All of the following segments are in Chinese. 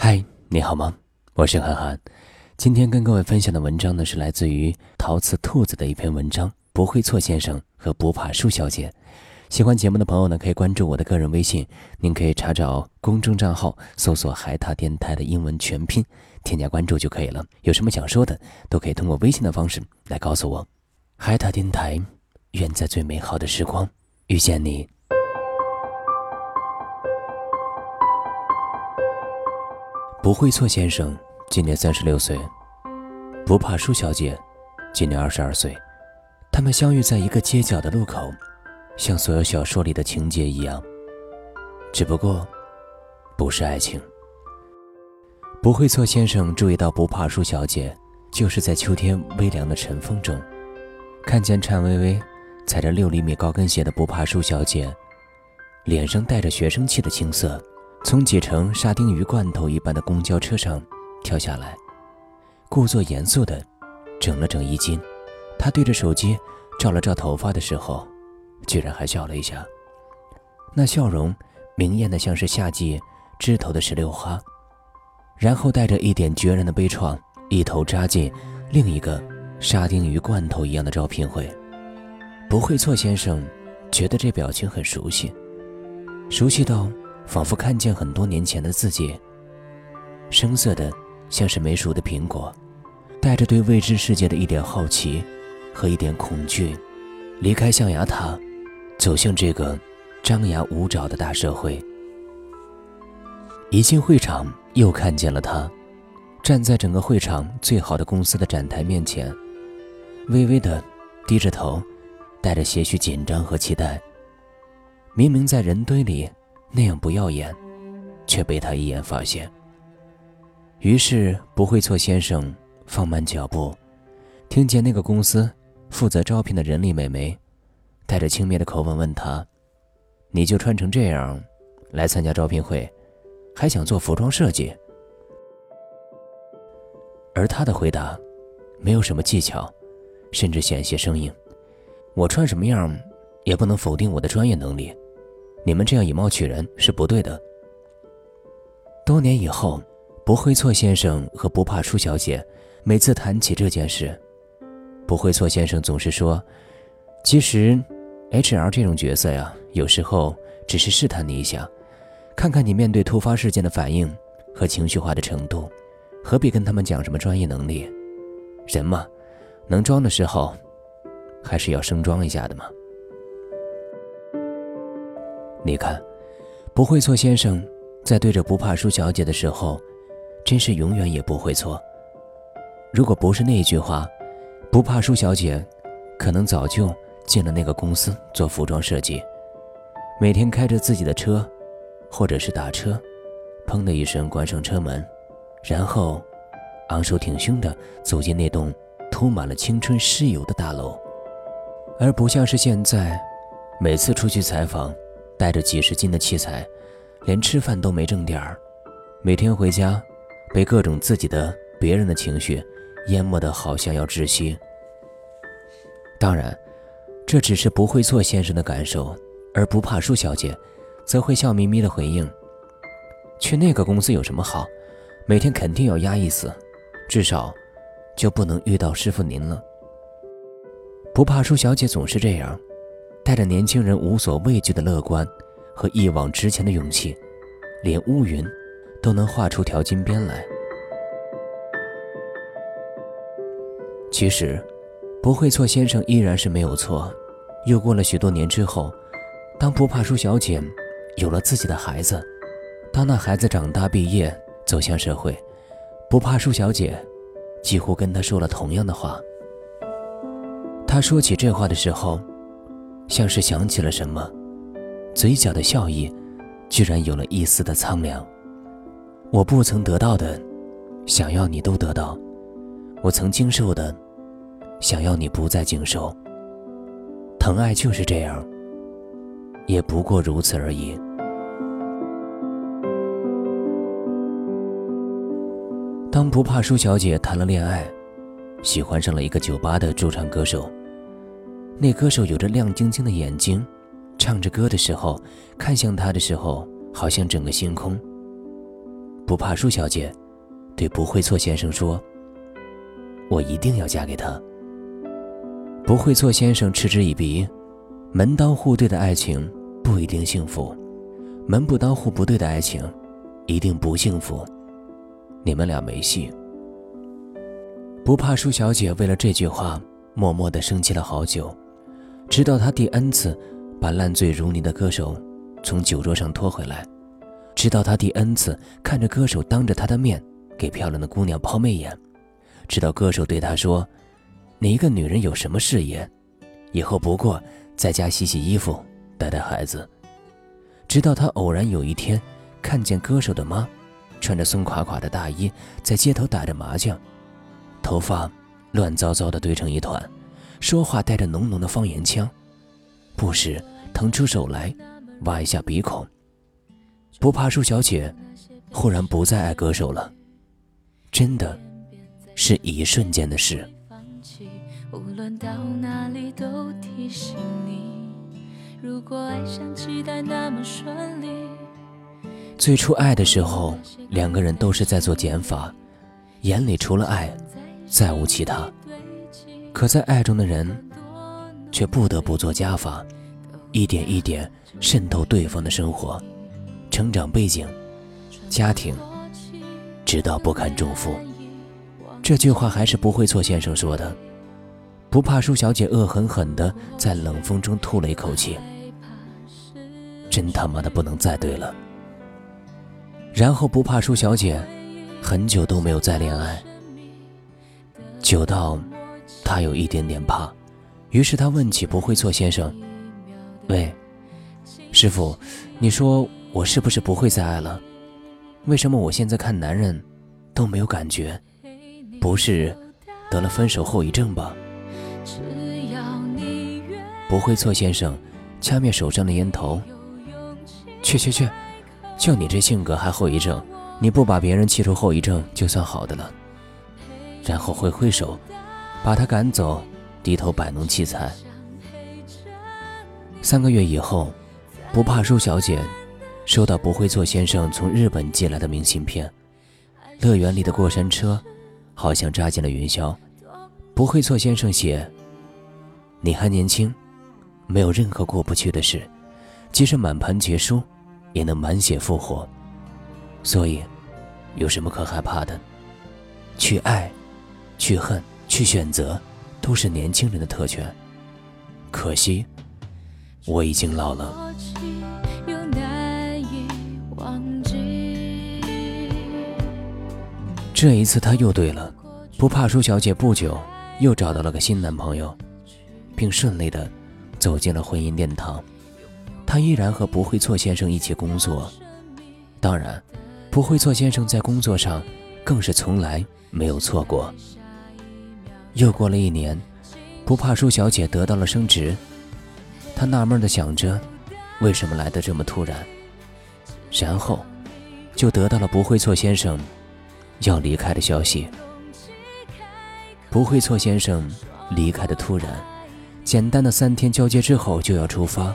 嗨，你好吗？我是涵涵。今天跟各位分享的文章呢，是来自于陶瓷兔子的一篇文章，《不会错先生和不怕输小姐》。喜欢节目的朋友呢，可以关注我的个人微信，您可以查找公众账号，搜索“海塔电台”的英文全拼，添加关注就可以了。有什么想说的，都可以通过微信的方式来告诉我。海塔电台，愿在最美好的时光遇见你。不会错先生今年三十六岁，不怕输小姐今年二十二岁，他们相遇在一个街角的路口，像所有小说里的情节一样，只不过不是爱情。不会错先生注意到不怕输小姐，就是在秋天微凉的晨风中，看见颤巍巍踩着六厘米高跟鞋的不怕输小姐，脸上带着学生气的青涩。从挤成沙丁鱼罐头一般的公交车上跳下来，故作严肃地整了整衣襟。他对着手机照了照头发的时候，居然还笑了一下。那笑容明艳的像是夏季枝头的石榴花，然后带着一点决然的悲怆，一头扎进另一个沙丁鱼罐头一样的招聘会。不会错先生觉得这表情很熟悉，熟悉到。仿佛看见很多年前的自己，生涩的像是没熟的苹果，带着对未知世界的一点好奇和一点恐惧，离开象牙塔，走向这个张牙舞爪的大社会。一进会场，又看见了他，站在整个会场最好的公司的展台面前，微微的低着头，带着些许紧张和期待。明明在人堆里。那样不耀眼，却被他一眼发现。于是不会错先生放慢脚步，听见那个公司负责招聘的人力美眉，带着轻蔑的口吻问他：“你就穿成这样，来参加招聘会，还想做服装设计？”而他的回答，没有什么技巧，甚至险些生硬。我穿什么样，也不能否定我的专业能力。你们这样以貌取人是不对的。多年以后，不会错先生和不怕输小姐每次谈起这件事，不会错先生总是说：“其实，HR 这种角色呀，有时候只是试探你一下，看看你面对突发事件的反应和情绪化的程度，何必跟他们讲什么专业能力？人嘛，能装的时候，还是要生装一下的嘛。”你看，不会错先生在对着不怕输小姐的时候，真是永远也不会错。如果不是那一句话，不怕输小姐可能早就进了那个公司做服装设计，每天开着自己的车，或者是打车，砰的一声关上车门，然后昂首挺胸地走进那栋涂满了青春尸油的大楼，而不像是现在，每次出去采访。带着几十斤的器材，连吃饭都没挣点儿，每天回家，被各种自己的、别人的情绪淹没的，好像要窒息。当然，这只是不会做先生的感受，而不怕输小姐，则会笑眯眯的回应：“去那个公司有什么好？每天肯定要压抑死，至少，就不能遇到师傅您了。”不怕输小姐总是这样。带着年轻人无所畏惧的乐观和一往直前的勇气，连乌云都能画出条金边来。其实，不会错先生依然是没有错。又过了许多年之后，当不怕输小姐有了自己的孩子，当那孩子长大毕业走向社会，不怕输小姐几乎跟他说了同样的话。他说起这话的时候。像是想起了什么，嘴角的笑意，居然有了一丝的苍凉。我不曾得到的，想要你都得到；我曾经受的，想要你不再经受。疼爱就是这样，也不过如此而已。当不怕输小姐谈了恋爱，喜欢上了一个酒吧的驻唱歌手。那歌手有着亮晶晶的眼睛，唱着歌的时候，看向他的时候，好像整个星空。不怕输小姐对不会错先生说：“我一定要嫁给他。”不会错先生嗤之以鼻：“门当户对的爱情不一定幸福，门不当户不对的爱情一定不幸福。你们俩没戏。”不怕输小姐为了这句话，默默地生气了好久，直到他第 N 次把烂醉如泥的歌手从酒桌上拖回来。直到他第 N 次看着歌手当着他的面给漂亮的姑娘抛媚眼，直到歌手对他说：“你一个女人有什么事业？以后不过在家洗洗衣服、带带孩子。”直到他偶然有一天看见歌手的妈穿着松垮垮的大衣在街头打着麻将，头发乱糟糟的堆成一团，说话带着浓浓的方言腔，不时腾出手来挖一下鼻孔。不怕输小姐，忽然不再爱歌手了，真的，是一瞬间的事。无论到哪里都提醒你，如果爱像期待那么顺利最初爱的时候，两个人都是在做减法，眼里除了爱，再无其他。可在爱中的人，却不得不做加法，一点一点渗透对方的生活。成长背景、家庭，直到不堪重负。这句话还是不会错先生说的。不怕输小姐恶狠狠地在冷风中吐了一口气，真他妈的不能再对了。然后不怕输小姐很久都没有再恋爱，久到他有一点点怕。于是他问起不会错先生：“喂，师傅，你说？”我是不是不会再爱了？为什么我现在看男人，都没有感觉？不是得了分手后遗症吧？不会错先生，掐灭手上的烟头。去去去，就你这性格还后遗症？你不把别人气出后遗症就算好的了。然后挥挥手，把他赶走，低头摆弄器材。三个月以后，不怕输小姐。收到不会错先生从日本寄来的明信片，乐园里的过山车好像扎进了云霄。不会错先生写：“你还年轻，没有任何过不去的事，即使满盘皆输，也能满血复活。所以，有什么可害怕的？去爱，去恨，去选择，都是年轻人的特权。可惜，我已经老了。”这一次他又对了，不怕输小姐不久又找到了个新男朋友，并顺利的走进了婚姻殿堂。他依然和不会错先生一起工作，当然，不会错先生在工作上更是从来没有错过。又过了一年，不怕输小姐得到了升职，她纳闷的想着，为什么来的这么突然？然后，就得到了不会错先生。要离开的消息，不会错。先生离开的突然，简单的三天交接之后就要出发。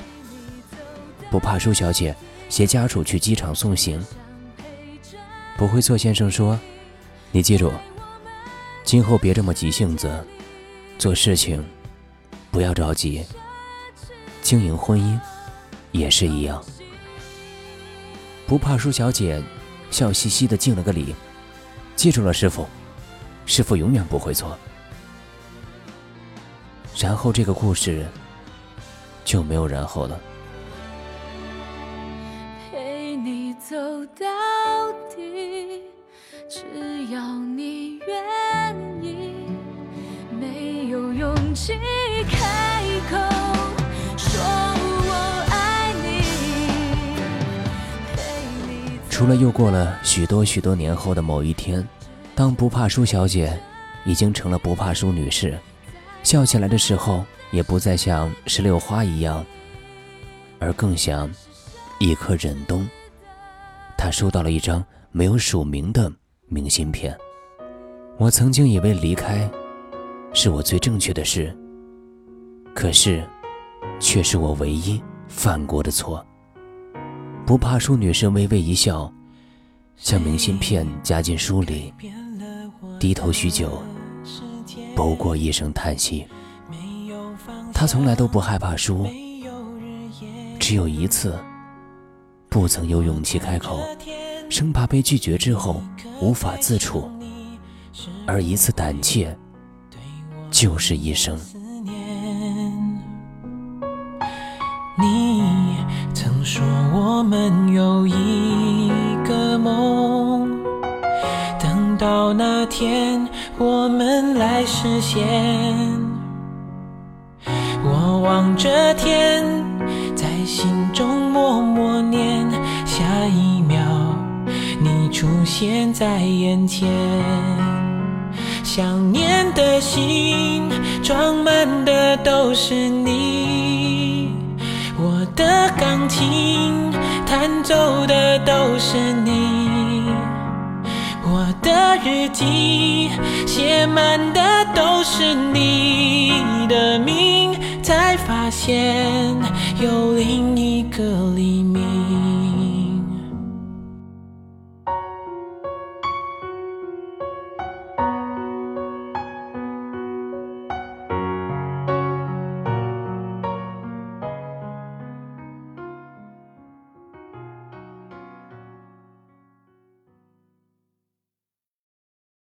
不怕输小姐携家属去机场送行。不会错。先生说：“你记住，今后别这么急性子，做事情不要着急。经营婚姻也是一样。”不怕输小姐笑嘻嘻的敬了个礼。记住了，师傅，师傅永远不会错。然后这个故事就没有然后了。除了又过了许多许多年后的某一天。当不怕输小姐已经成了不怕输女士，笑起来的时候也不再像石榴花一样，而更像一颗忍冬。她收到了一张没有署名的明信片。我曾经以为离开是我最正确的事，可是却是我唯一犯过的错。不怕输女士微微一笑，将明信片夹进书里，低头许久，不过一声叹息。他从来都不害怕输，只有一次，不曾有勇气开口，生怕被拒绝之后无法自处，而一次胆怯，就是一生。你们有一个梦，等到那天我们来实现。我望着天，在心中默默念，下一秒你出现在眼前，想念的心装满的都是你。我的钢琴弹奏的都是你，我的日记写满的都是你的名，才发现有另一个你。